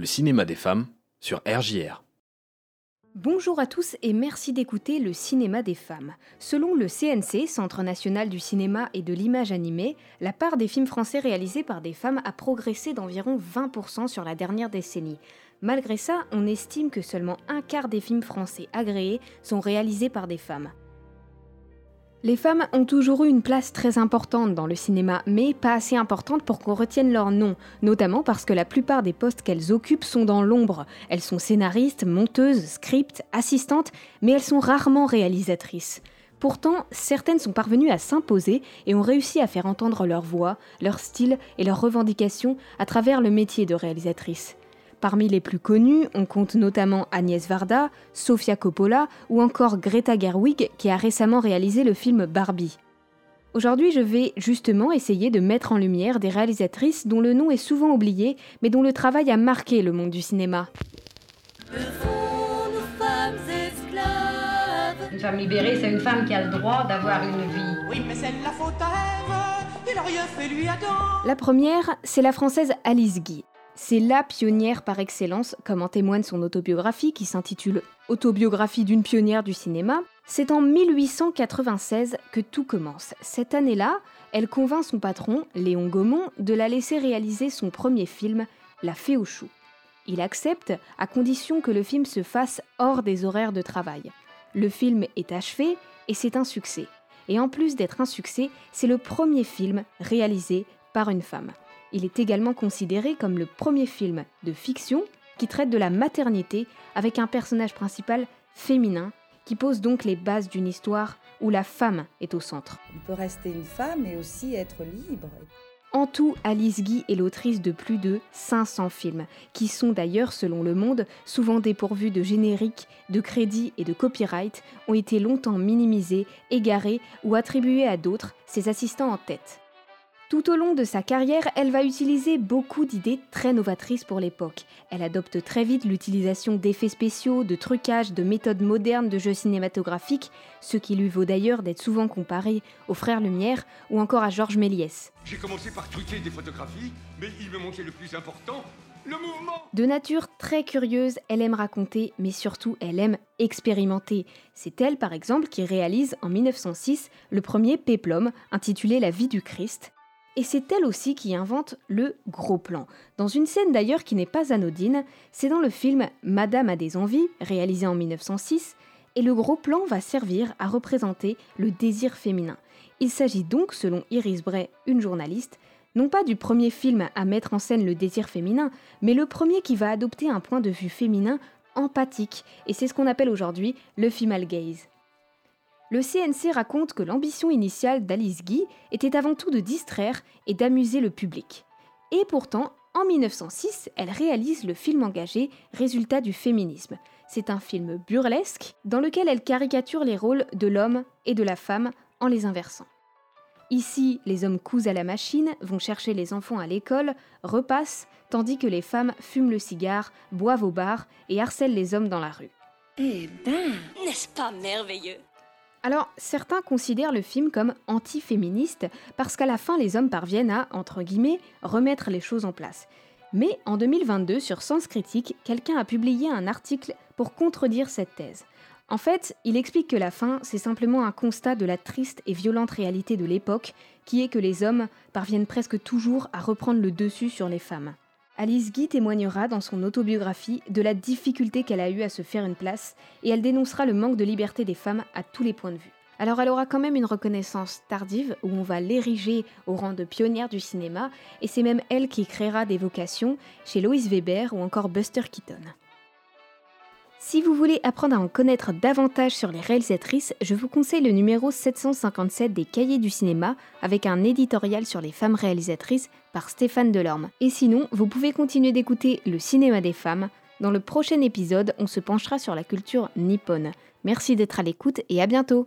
le cinéma des femmes sur RJR. Bonjour à tous et merci d'écouter le cinéma des femmes. Selon le CNC, Centre national du cinéma et de l'image animée, la part des films français réalisés par des femmes a progressé d'environ 20% sur la dernière décennie. Malgré ça, on estime que seulement un quart des films français agréés sont réalisés par des femmes. Les femmes ont toujours eu une place très importante dans le cinéma, mais pas assez importante pour qu'on retienne leur nom, notamment parce que la plupart des postes qu'elles occupent sont dans l'ombre. Elles sont scénaristes, monteuses, script, assistantes, mais elles sont rarement réalisatrices. Pourtant, certaines sont parvenues à s'imposer et ont réussi à faire entendre leur voix, leur style et leurs revendications à travers le métier de réalisatrice. Parmi les plus connus, on compte notamment Agnès Varda, Sofia Coppola ou encore Greta Gerwig qui a récemment réalisé le film Barbie. Aujourd'hui, je vais justement essayer de mettre en lumière des réalisatrices dont le nom est souvent oublié, mais dont le travail a marqué le monde du cinéma. Une femme libérée, c'est une femme qui a le droit d'avoir une vie. Oui, mais c'est la faute à Ève. Il a rien fait lui Adam. La première, c'est la française Alice Guy. C'est la pionnière par excellence, comme en témoigne son autobiographie qui s'intitule Autobiographie d'une pionnière du cinéma. C'est en 1896 que tout commence. Cette année-là, elle convainc son patron, Léon Gaumont, de la laisser réaliser son premier film, La Fée aux choux. Il accepte à condition que le film se fasse hors des horaires de travail. Le film est achevé et c'est un succès. Et en plus d'être un succès, c'est le premier film réalisé par une femme. Il est également considéré comme le premier film de fiction qui traite de la maternité avec un personnage principal féminin qui pose donc les bases d'une histoire où la femme est au centre. On peut rester une femme et aussi être libre. En tout, Alice Guy est l'autrice de plus de 500 films, qui sont d'ailleurs, selon Le Monde, souvent dépourvus de génériques, de crédits et de copyright, ont été longtemps minimisés, égarés ou attribués à d'autres, ses assistants en tête. Tout au long de sa carrière, elle va utiliser beaucoup d'idées très novatrices pour l'époque. Elle adopte très vite l'utilisation d'effets spéciaux, de trucages, de méthodes modernes de jeux cinématographiques, ce qui lui vaut d'ailleurs d'être souvent comparée aux frères Lumière ou encore à Georges Méliès. J'ai commencé par tweeter des photographies, mais il me manquait le plus important, le mouvement De nature très curieuse, elle aime raconter, mais surtout elle aime expérimenter. C'est elle par exemple qui réalise en 1906 le premier péplum intitulé La vie du Christ, et c'est elle aussi qui invente le gros plan. Dans une scène d'ailleurs qui n'est pas anodine, c'est dans le film Madame a des envies, réalisé en 1906, et le gros plan va servir à représenter le désir féminin. Il s'agit donc, selon Iris Bray, une journaliste, non pas du premier film à mettre en scène le désir féminin, mais le premier qui va adopter un point de vue féminin empathique, et c'est ce qu'on appelle aujourd'hui le female gaze. Le CNC raconte que l'ambition initiale d'Alice Guy était avant tout de distraire et d'amuser le public. Et pourtant, en 1906, elle réalise le film engagé Résultat du féminisme. C'est un film burlesque dans lequel elle caricature les rôles de l'homme et de la femme en les inversant. Ici, les hommes cousent à la machine, vont chercher les enfants à l'école, repassent, tandis que les femmes fument le cigare, boivent au bar et harcèlent les hommes dans la rue. Eh ben, n'est-ce pas merveilleux? Alors, certains considèrent le film comme anti-féministe parce qu'à la fin, les hommes parviennent à, entre guillemets, remettre les choses en place. Mais en 2022, sur Sens Critique, quelqu'un a publié un article pour contredire cette thèse. En fait, il explique que la fin, c'est simplement un constat de la triste et violente réalité de l'époque, qui est que les hommes parviennent presque toujours à reprendre le dessus sur les femmes. Alice Guy témoignera dans son autobiographie de la difficulté qu'elle a eue à se faire une place et elle dénoncera le manque de liberté des femmes à tous les points de vue. Alors elle aura quand même une reconnaissance tardive où on va l'ériger au rang de pionnière du cinéma et c'est même elle qui créera des vocations chez Lois Weber ou encore Buster Keaton. Si vous voulez apprendre à en connaître davantage sur les réalisatrices, je vous conseille le numéro 757 des Cahiers du cinéma avec un éditorial sur les femmes réalisatrices par Stéphane Delorme. Et sinon, vous pouvez continuer d'écouter Le cinéma des femmes. Dans le prochain épisode, on se penchera sur la culture nippone. Merci d'être à l'écoute et à bientôt